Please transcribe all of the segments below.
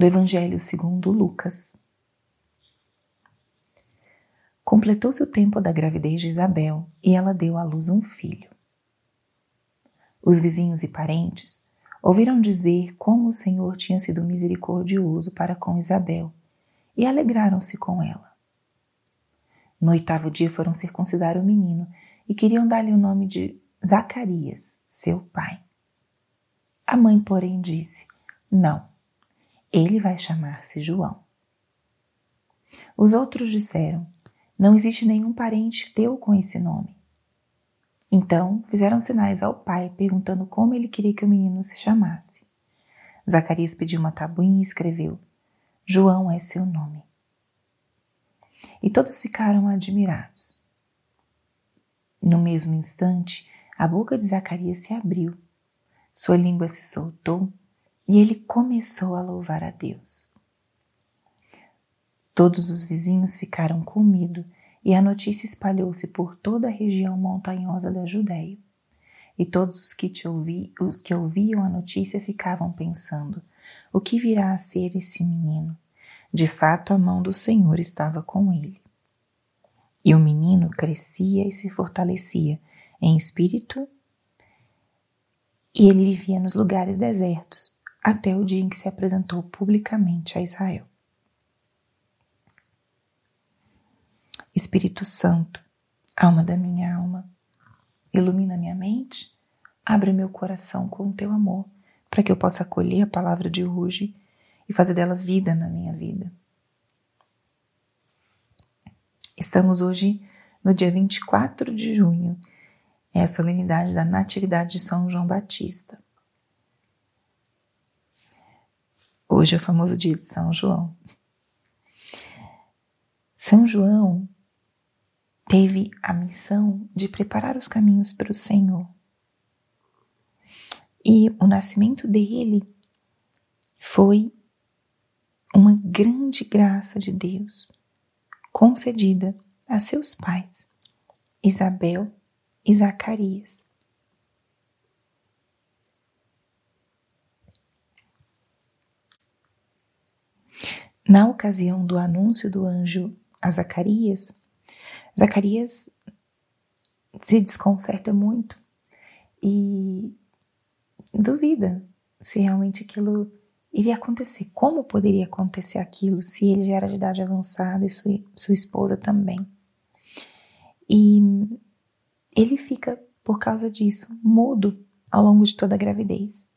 do Evangelho segundo Lucas. Completou-se o tempo da gravidez de Isabel e ela deu à luz um filho. Os vizinhos e parentes ouviram dizer como o Senhor tinha sido misericordioso para com Isabel e alegraram-se com ela. No oitavo dia foram circuncidar o menino e queriam dar-lhe o nome de Zacarias, seu pai. A mãe, porém, disse: Não, ele vai chamar-se João. Os outros disseram: Não existe nenhum parente teu com esse nome. Então fizeram sinais ao pai, perguntando como ele queria que o menino se chamasse. Zacarias pediu uma tabuinha e escreveu: João é seu nome. E todos ficaram admirados. No mesmo instante, a boca de Zacarias se abriu, sua língua se soltou e ele começou a louvar a Deus. Todos os vizinhos ficaram com medo e a notícia espalhou-se por toda a região montanhosa da Judéia. E todos os que, ouvi, os que ouviam a notícia ficavam pensando: o que virá a ser esse menino? De fato, a mão do Senhor estava com ele. E o menino crescia e se fortalecia em espírito, e ele vivia nos lugares desertos, até o dia em que se apresentou publicamente a Israel. Espírito Santo, alma da minha alma, ilumina minha mente, abre meu coração com o teu amor, para que eu possa acolher a palavra de hoje e fazer dela vida na minha vida. Estamos hoje no dia 24 de junho é a solenidade da Natividade de São João Batista. Hoje é o famoso dia de São João. São João teve a missão de preparar os caminhos para o Senhor. E o nascimento dele foi uma grande graça de Deus concedida a seus pais, Isabel e Zacarias. Na ocasião do anúncio do anjo a Zacarias, Zacarias se desconcerta muito e duvida se realmente aquilo iria acontecer. Como poderia acontecer aquilo se ele já era de idade avançada e sua, sua esposa também? E ele fica, por causa disso, mudo ao longo de toda a gravidez.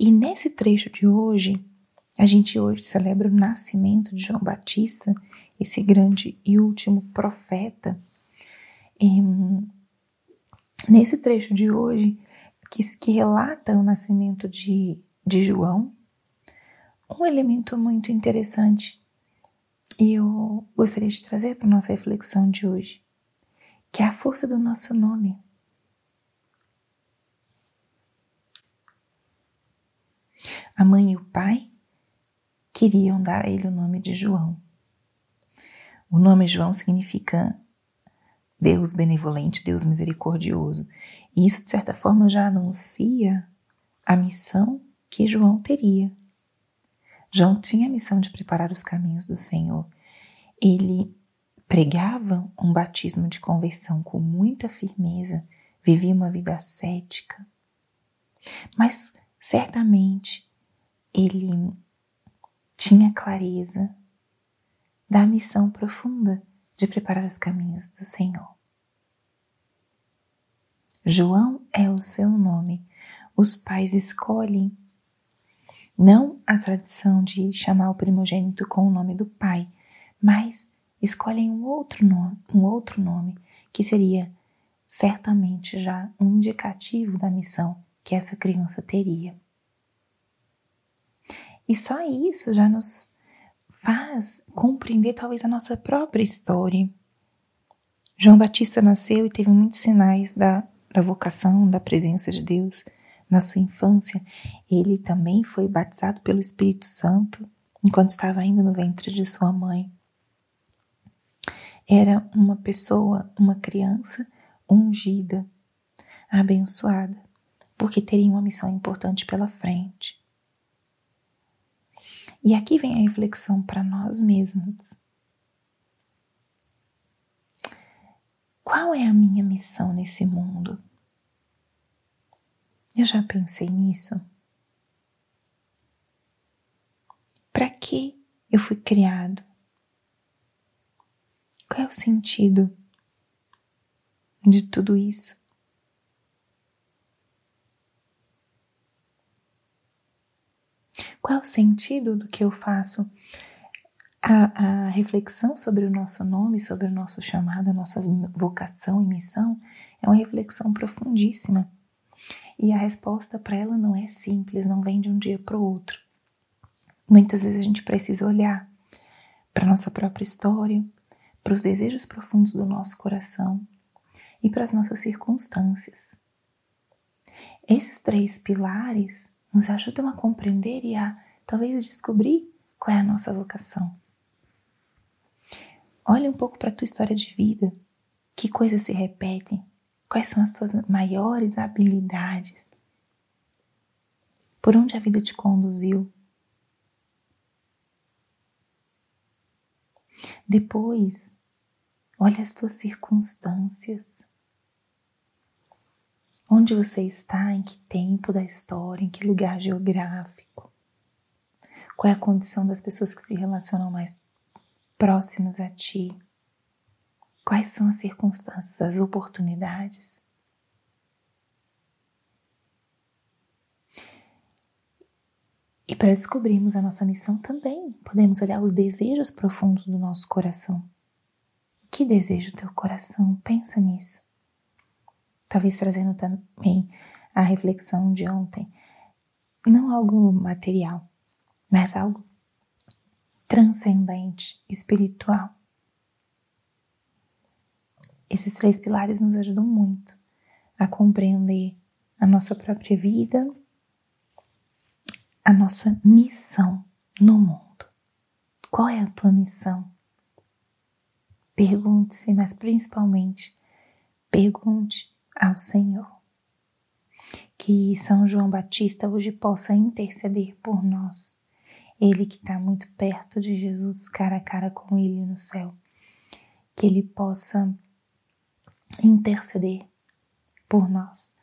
E nesse trecho de hoje, a gente hoje celebra o nascimento de João Batista, esse grande e último profeta. E, nesse trecho de hoje, que, que relata o nascimento de, de João, um elemento muito interessante e eu gostaria de trazer para nossa reflexão de hoje que é a força do nosso nome. A mãe e o pai queriam dar a ele o nome de João. O nome João significa Deus benevolente, Deus misericordioso. E isso, de certa forma, já anuncia a missão que João teria. João tinha a missão de preparar os caminhos do Senhor. Ele pregava um batismo de conversão com muita firmeza, vivia uma vida ascética, mas certamente ele tinha clareza da missão profunda de preparar os caminhos do Senhor. João é o seu nome. Os pais escolhem não a tradição de chamar o primogênito com o nome do pai, mas escolhem um outro nome, um outro nome que seria certamente já um indicativo da missão que essa criança teria. E só isso já nos faz compreender talvez a nossa própria história. João Batista nasceu e teve muitos sinais da, da vocação, da presença de Deus na sua infância. Ele também foi batizado pelo Espírito Santo enquanto estava ainda no ventre de sua mãe era uma pessoa, uma criança ungida, abençoada, porque teria uma missão importante pela frente. E aqui vem a reflexão para nós mesmos. Qual é a minha missão nesse mundo? Eu já pensei nisso. Para que eu fui criado? Qual é o sentido de tudo isso? Qual é o sentido do que eu faço? A, a, reflexão sobre o nosso nome, sobre o nosso chamado, a nossa vocação e missão é uma reflexão profundíssima. E a resposta para ela não é simples, não vem de um dia para o outro. Muitas vezes a gente precisa olhar para nossa própria história, para os desejos profundos do nosso coração e para as nossas circunstâncias. Esses três pilares nos ajudam a compreender e a talvez descobrir qual é a nossa vocação. Olha um pouco para a tua história de vida. Que coisas se repetem? Quais são as tuas maiores habilidades? Por onde a vida te conduziu? Depois, olha as tuas circunstâncias. Onde você está, em que tempo da história, em que lugar geográfico? Qual é a condição das pessoas que se relacionam mais próximas a ti? Quais são as circunstâncias, as oportunidades? E para descobrirmos a nossa missão também, podemos olhar os desejos profundos do nosso coração. Que deseja o teu coração? Pensa nisso. Talvez trazendo também a reflexão de ontem. Não algo material, mas algo transcendente, espiritual. Esses três pilares nos ajudam muito a compreender a nossa própria vida, a nossa missão no mundo. Qual é a tua missão? Pergunte-se, mas principalmente pergunte ao Senhor. Que São João Batista hoje possa interceder por nós. Ele que está muito perto de Jesus, cara a cara com Ele no céu. Que Ele possa interceder por nós,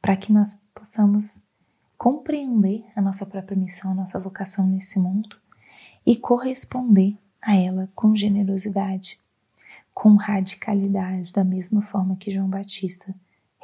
para que nós possamos compreender a nossa própria missão, a nossa vocação nesse mundo e corresponder a ela com generosidade, com radicalidade, da mesma forma que João Batista